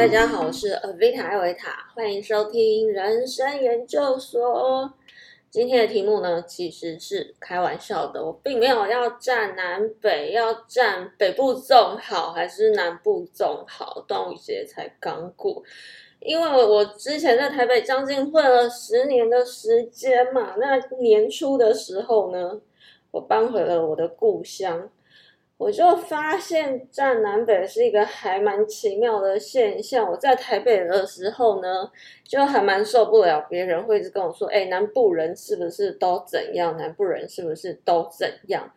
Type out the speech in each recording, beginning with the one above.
大家好，我是 Avita 艾维塔，欢迎收听人生研究所。今天的题目呢，其实是开玩笑的，我并没有要站南北，要站北部总好还是南部总好？端午节才刚过，因为我之前在台北将近混了十年的时间嘛，那年初的时候呢，我搬回了我的故乡。我就发现站南北是一个还蛮奇妙的现象。我在台北的时候呢，就还蛮受不了别人会一直跟我说：“哎，南部人是不是都怎样？南部人是不是都怎样？”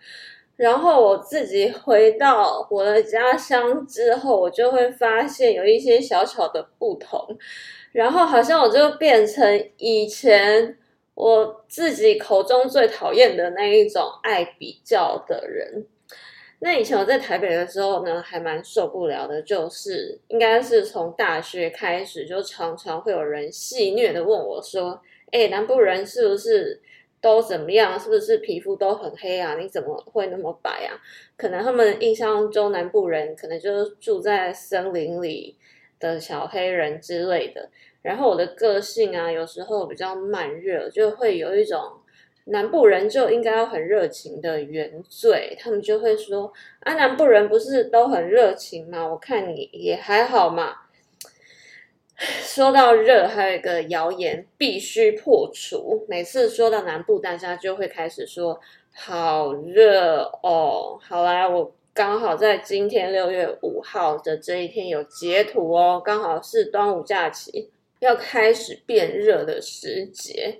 然后我自己回到我的家乡之后，我就会发现有一些小小的不同。然后好像我就变成以前我自己口中最讨厌的那一种爱比较的人。那以前我在台北的时候呢，还蛮受不了的，就是应该是从大学开始，就常常会有人戏谑的问我说：“哎，南部人是不是都怎么样？是不是皮肤都很黑啊？你怎么会那么白啊？”可能他们印象中南部人可能就是住在森林里的小黑人之类的。然后我的个性啊，有时候比较慢热，就会有一种。南部人就应该要很热情的原罪，他们就会说：“啊，南部人不是都很热情吗？我看你也还好嘛。”说到热，还有一个谣言必须破除。每次说到南部，大家就会开始说：“好热哦！”好啦，我刚好在今天六月五号的这一天有截图哦，刚好是端午假期要开始变热的时节。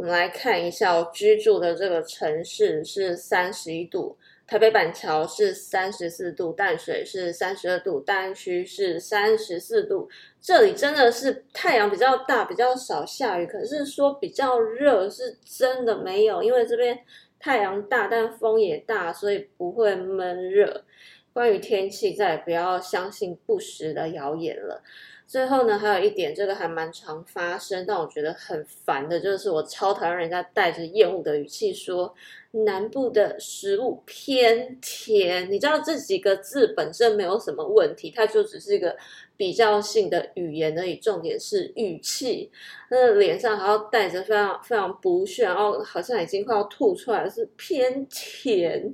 我们来看一下，我居住的这个城市是三十一度，台北板桥是三十四度，淡水是三十二度，大安区是三十四度。这里真的是太阳比较大，比较少下雨，可是说比较热是真的没有，因为这边太阳大，但风也大，所以不会闷热。关于天气，再也不要相信不实的谣言了。最后呢，还有一点，这个还蛮常发生，但我觉得很烦的，就是我超讨厌人家带着厌恶的语气说南部的食物偏甜。你知道这几个字本身没有什么问题，它就只是一个比较性的语言而已。重点是语气，那脸上还要带着非常非常不屑，然后好像已经快要吐出来，是偏甜。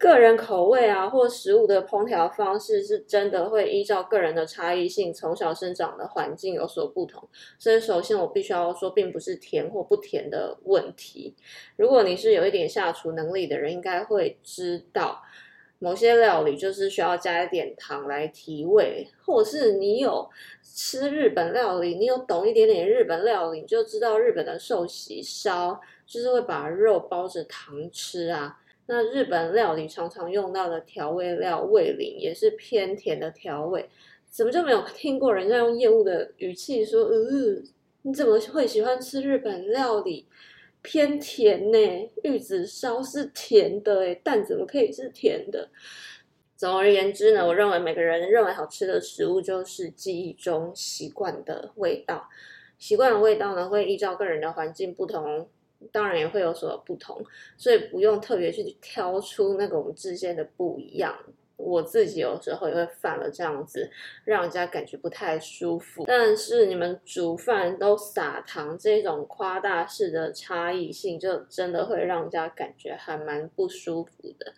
个人口味啊，或食物的烹调方式是真的会依照个人的差异性，从小生长的环境有所不同。所以，首先我必须要说，并不是甜或不甜的问题。如果你是有一点下厨能力的人，应该会知道，某些料理就是需要加一点糖来提味，或者是你有吃日本料理，你有懂一点点日本料理，你就知道日本的寿喜烧就是会把肉包着糖吃啊。那日本料理常常用到的调味料味淋也是偏甜的调味，怎么就没有 听过人家用厌恶的语气说：“呃，你怎么会喜欢吃日本料理？偏甜呢？玉子烧是甜的，诶蛋怎么可以是甜的？”总而言之呢，我认为每个人认为好吃的食物就是记忆中习惯的味道，习惯的味道呢会依照个人的环境不同。当然也会有所不同，所以不用特别去挑出那个我们之间的不一样。我自己有时候也会犯了这样子，让人家感觉不太舒服。但是你们煮饭都撒糖这种夸大式的差异性，就真的会让人家感觉还蛮不舒服的。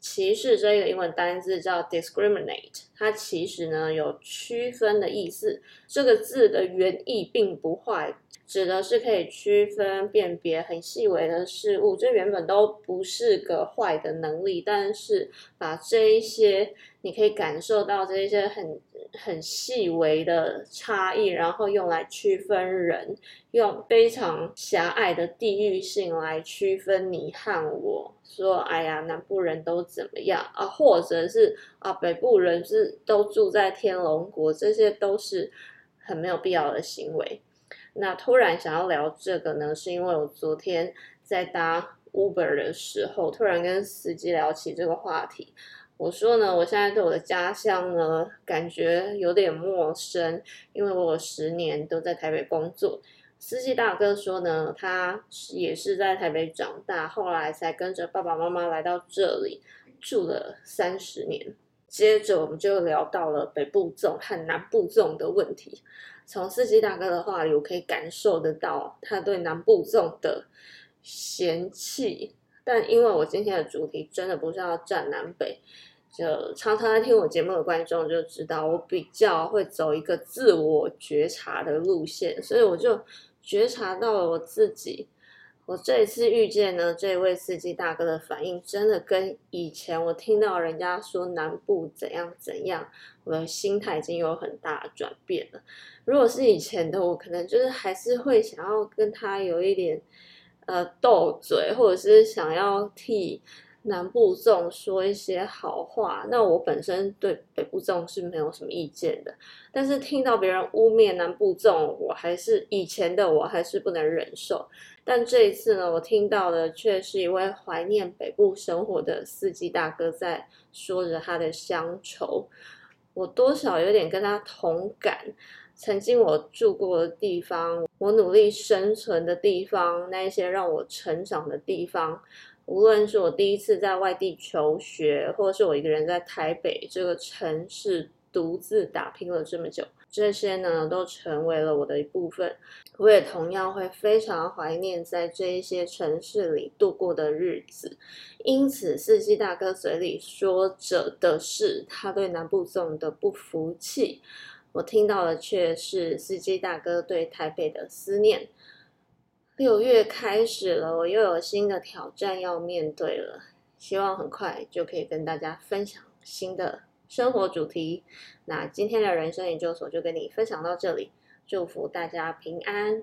歧视这个英文单字叫 discriminate，它其实呢有区分的意思。这个字的原意并不坏。指的是可以区分辨别很细微的事物，这原本都不是个坏的能力，但是把这一些你可以感受到这一些很很细微的差异，然后用来区分人，用非常狭隘的地域性来区分你和我，说哎呀南部人都怎么样啊，或者是啊北部人是都住在天龙国，这些都是很没有必要的行为。那突然想要聊这个呢，是因为我昨天在搭 Uber 的时候，突然跟司机聊起这个话题。我说呢，我现在对我的家乡呢，感觉有点陌生，因为我十年都在台北工作。司机大哥说呢，他也是在台北长大，后来才跟着爸爸妈妈来到这里住了三十年。接着我们就聊到了北部粽和南部粽的问题。从司机大哥的话里，我可以感受得到他对南部粽的嫌弃。但因为我今天的主题真的不是要站南北，就常常来听我节目的观众就知道，我比较会走一个自我觉察的路线，所以我就觉察到了我自己。我这一次遇见呢，这位司机大哥的反应，真的跟以前我听到人家说南部怎样怎样，我的心态已经有很大的转变了。如果是以前的我，可能就是还是会想要跟他有一点呃斗嘴，或者是想要替。南部粽说一些好话，那我本身对北部粽是没有什么意见的。但是听到别人污蔑南部粽，我还是以前的我还是不能忍受。但这一次呢，我听到的却是一位怀念北部生活的司机大哥在说着他的乡愁。我多少有点跟他同感。曾经我住过的地方，我努力生存的地方，那一些让我成长的地方。无论是我第一次在外地求学，或者是我一个人在台北这个城市独自打拼了这么久，这些呢都成为了我的一部分。我也同样会非常怀念在这一些城市里度过的日子。因此，司机大哥嘴里说着的是他对南部总的不服气，我听到的却是司机大哥对台北的思念。六月开始了，我又有新的挑战要面对了。希望很快就可以跟大家分享新的生活主题。那今天的人生研究所就跟你分享到这里，祝福大家平安。